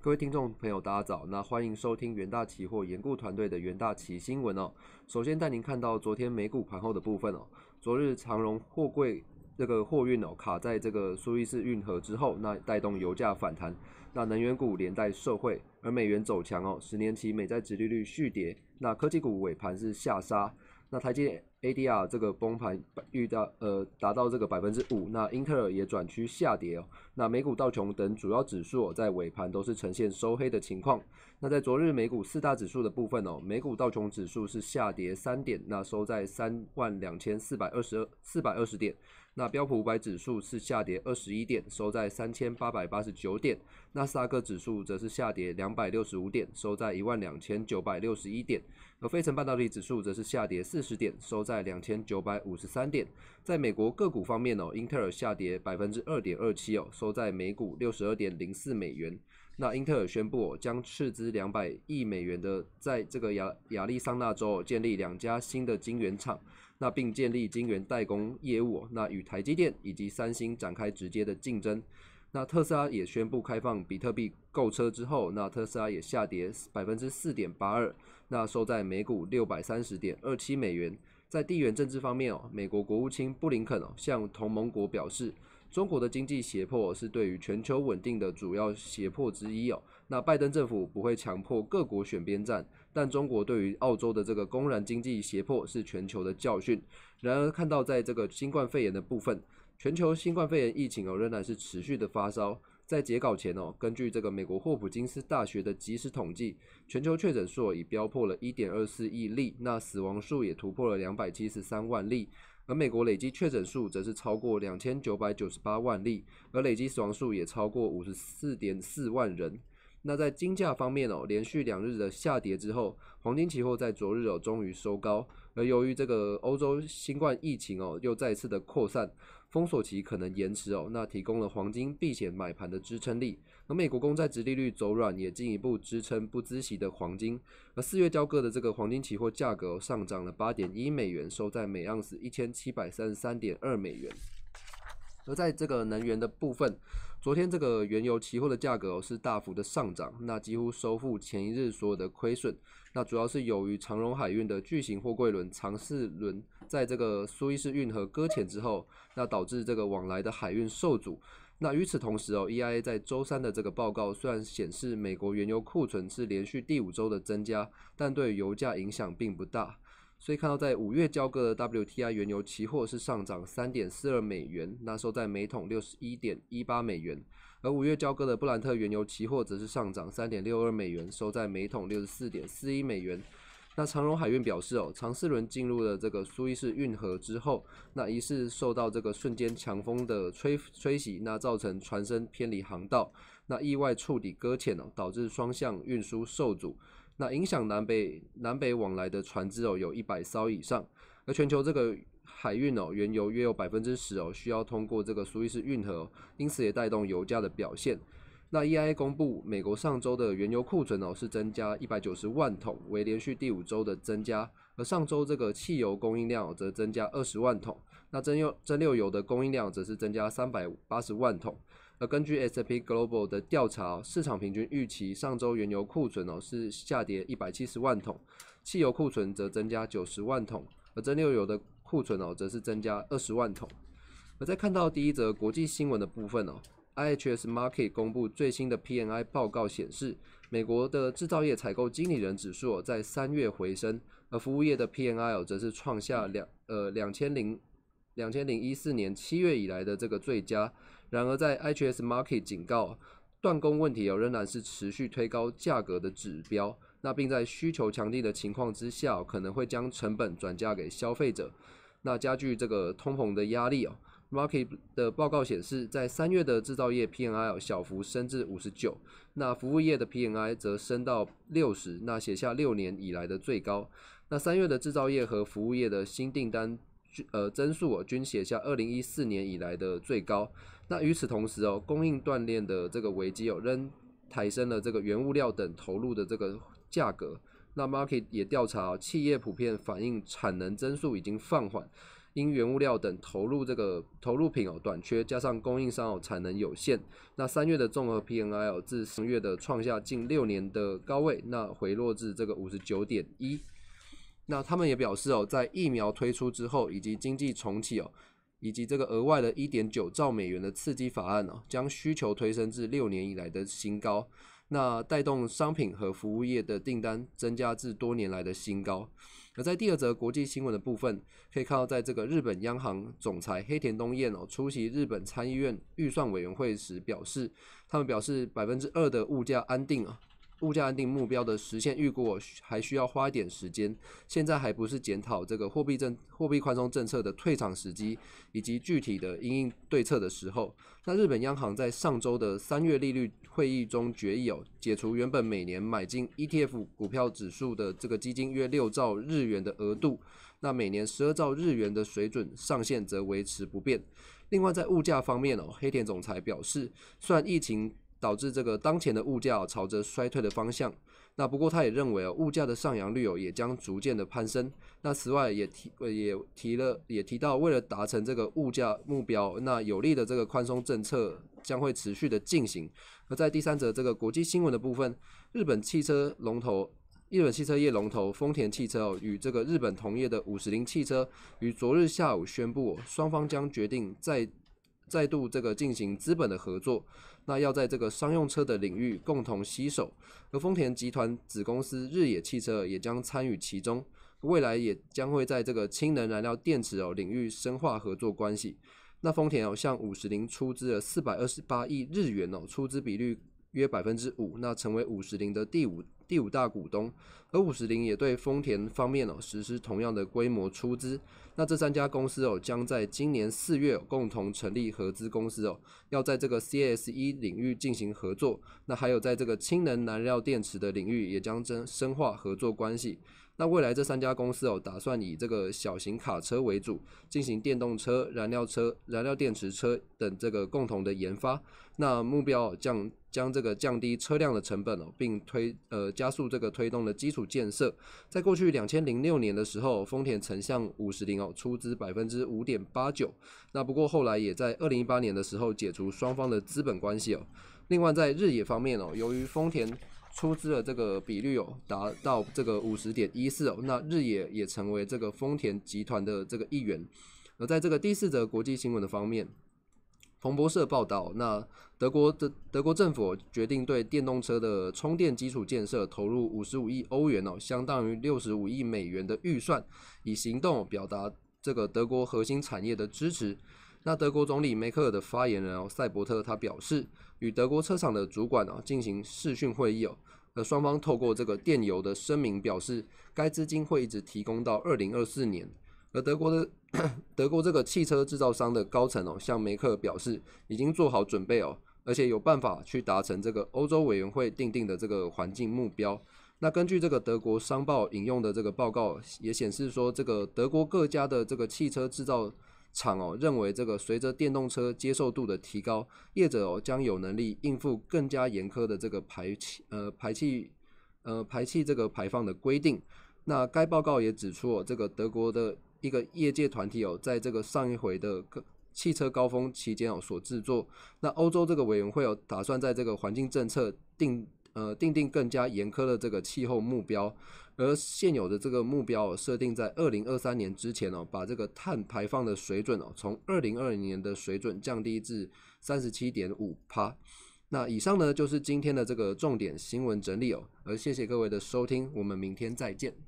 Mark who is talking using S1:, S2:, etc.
S1: 各位听众朋友，大家早。那欢迎收听元大期货研顾团队的元大期新闻哦。首先带您看到昨天美股盘后的部分哦。昨日长荣货柜这个货运哦卡在这个苏伊士运河之后，那带动油价反弹，那能源股连带受惠，而美元走强哦，十年期美债殖利率续跌，那科技股尾盘是下杀。那台积 ADR 这个崩盘遇到呃达到这个百分之五，那英特尔也转趋下跌哦。那美股道琼等主要指数在尾盘都是呈现收黑的情况。那在昨日美股四大指数的部分哦，美股道琼指数是下跌三点，那收在三万两千四百二十二四百二十点。那标普五百指数是下跌二十一点，收在三千八百八十九点。纳斯达克指数则是下跌两百六十五点，收在一万两千九百六十一点。而费城半导体指数则是下跌四十点，收在两千九百五十三点。在美国个股方面哦，英特尔下跌百分之二点二七哦，收在每股六十二点零四美元。那英特尔宣布将斥资两百亿美元的，在这个亚亚利桑那州建立两家新的晶圆厂，那并建立晶圆代工业务，那与台积电以及三星展开直接的竞争。那特斯拉也宣布开放比特币购车之后，那特斯拉也下跌百分之四点八二，那收在每股六百三十点二七美元。在地缘政治方面哦，美国国务卿布林肯哦向同盟国表示。中国的经济胁迫是对于全球稳定的主要胁迫之一哦。那拜登政府不会强迫各国选边站，但中国对于澳洲的这个公然经济胁迫是全球的教训。然而，看到在这个新冠肺炎的部分，全球新冠肺炎疫情哦仍然是持续的发烧。在截稿前哦，根据这个美国霍普金斯大学的即时统计，全球确诊数已飙破了一点二四亿例，那死亡数也突破了两百七十三万例。而美国累计确诊数则是超过两千九百九十八万例，而累计死亡数也超过五十四点四万人。那在金价方面哦，连续两日的下跌之后，黄金期货在昨日哦终于收高。而由于这个欧洲新冠疫情哦又再次的扩散。封锁期可能延迟哦，那提供了黄金避险买盘的支撑力。而美国公债殖利率走软，也进一步支撑不孳息的黄金。而四月交割的这个黄金期货价格上涨了八点一美元，收在每盎司一千七百三十三点二美元。而在这个能源的部分，昨天这个原油期货的价格是大幅的上涨，那几乎收复前一日所有的亏损。那主要是由于长荣海运的巨型货柜轮长四轮在这个苏伊士运河搁浅之后，那导致这个往来的海运受阻。那与此同时哦，EIA 在周三的这个报告虽然显示美国原油库存是连续第五周的增加，但对油价影响并不大。所以看到在五月交割的 WTI 原油期货是上涨三点四二美元，那收在每桶六十一点一八美元。而五月交割的布兰特原油期货则是上涨三点六二美元，收在每桶六十四点四一美元。那长荣海运表示哦，长四轮进入了这个苏伊士运河之后，那疑似受到这个瞬间强风的吹吹袭，那造成船身偏离航道，那意外触底搁浅哦，导致双向运输受阻。那影响南北南北往来的船只哦，有一百艘以上。而全球这个海运哦，原油约有百分之十哦，需要通过这个苏伊士运河，因此也带动油价的表现。那 EIA 公布，美国上周的原油库存哦是增加一百九十万桶，为连续第五周的增加。而上周这个汽油供应量则增加二十万桶，那蒸馏蒸馏油的供应量则是增加三百八十万桶。而根据 S&P Global 的调查，市场平均预期上周原油库存哦是下跌一百七十万桶，汽油库存则增加九十万桶，而蒸馏油的库存哦则是增加二十万桶。而在看到第一则国际新闻的部分哦，IHS Market 公布最新的 PNI 报告显示，美国的制造业采购经理人指数在三月回升，而服务业的 PNI 哦则是创下两呃两千零两千零一四年七月以来的这个最佳。然而，在 IHS Market 警告，断供问题哦仍然是持续推高价格的指标。那并在需求强劲的情况之下，可能会将成本转嫁给消费者，那加剧这个通膨的压力哦。Market 的报告显示，在三月的制造业 PNI 小幅升至五十九，那服务业的 PNI 则升到六十，那写下六年以来的最高。那三月的制造业和服务业的新订单。呃，增速均写下二零一四年以来的最高。那与此同时哦，供应断裂的这个危机哦，仍抬升了这个原物料等投入的这个价格。那 market 也调查，企业普遍反映产能增速已经放缓，因原物料等投入这个投入品哦短缺，加上供应商哦产能有限，那三月的综合 PNI 哦自十月的创下近六年的高位，那回落至这个五十九点一。那他们也表示哦，在疫苗推出之后，以及经济重启哦，以及这个额外的一点九兆美元的刺激法案哦，将需求推升至六年以来的新高，那带动商品和服务业的订单增加至多年来的新高。而在第二则国际新闻的部分，可以看到，在这个日本央行总裁黑田东彦哦出席日本参议院预算委员会时表示，他们表示百分之二的物价安定啊。物价安定目标的实现预估还需要花一点时间，现在还不是检讨这个货币政货币宽松政策的退场时机以及具体的应应对策的时候。那日本央行在上周的三月利率会议中决议哦，解除原本每年买进 ETF 股票指数的这个基金约六兆日元的额度，那每年十二兆日元的水准上限则维持不变。另外在物价方面哦，黑田总裁表示，虽然疫情导致这个当前的物价朝着衰退的方向。那不过他也认为哦，物价的上扬率哦也将逐渐的攀升。那此外也提也提了也提到，为了达成这个物价目标，那有利的这个宽松政策将会持续的进行。而在第三则这个国际新闻的部分，日本汽车龙头日本汽车业龙头丰田汽车哦与这个日本同业的五十铃汽车于昨日下午宣布，双方将决定再再度这个进行资本的合作。那要在这个商用车的领域共同携手，而丰田集团子公司日野汽车也将参与其中，未来也将会在这个氢能燃料电池哦领域深化合作关系。那丰田哦向五十铃出资了四百二十八亿日元哦，出资比率约百分之五，那成为五十铃的第五第五大股东，而五十铃也对丰田方面哦实施同样的规模出资。那这三家公司哦，将在今年四月共同成立合资公司哦，要在这个 CSE 领域进行合作。那还有在这个氢能燃料电池的领域，也将增深化合作关系。那未来这三家公司哦，打算以这个小型卡车为主，进行电动车、燃料车、燃料电池车等这个共同的研发。那目标降将这个降低车辆的成本哦，并推呃加速这个推动的基础建设。在过去两千零六年的时候，丰田曾向五十铃哦出资百分之五点八九。那不过后来也在二零一八年的时候解除双方的资本关系哦。另外在日野方面哦，由于丰田出资的这个比率哦，达到这个五十点一四哦，那日野也成为这个丰田集团的这个一员。而在这个第四则国际新闻的方面，彭博社报道，那德国的德国政府决定对电动车的充电基础建设投入五十五亿欧元哦，相当于六十五亿美元的预算，以行动表达这个德国核心产业的支持。那德国总理梅克尔的发言人哦塞伯特他表示，与德国车厂的主管哦进行视讯会议哦，而双方透过这个电邮的声明表示，该资金会一直提供到二零二四年。而德国的 德国这个汽车制造商的高层哦向梅克表示，已经做好准备哦，而且有办法去达成这个欧洲委员会定定的这个环境目标。那根据这个德国商报引用的这个报告也显示说，这个德国各家的这个汽车制造。厂哦认为，这个随着电动车接受度的提高，业者哦将有能力应付更加严苛的这个排气呃排气呃排气这个排放的规定。那该报告也指出哦，这个德国的一个业界团体哦，在这个上一回的汽车高峰期间哦所制作。那欧洲这个委员会哦打算在这个环境政策定呃定定更加严苛的这个气候目标。而现有的这个目标设定在二零二三年之前哦，把这个碳排放的水准哦，从二零二零年的水准降低至三十七点五帕。那以上呢就是今天的这个重点新闻整理哦，而谢谢各位的收听，我们明天再见。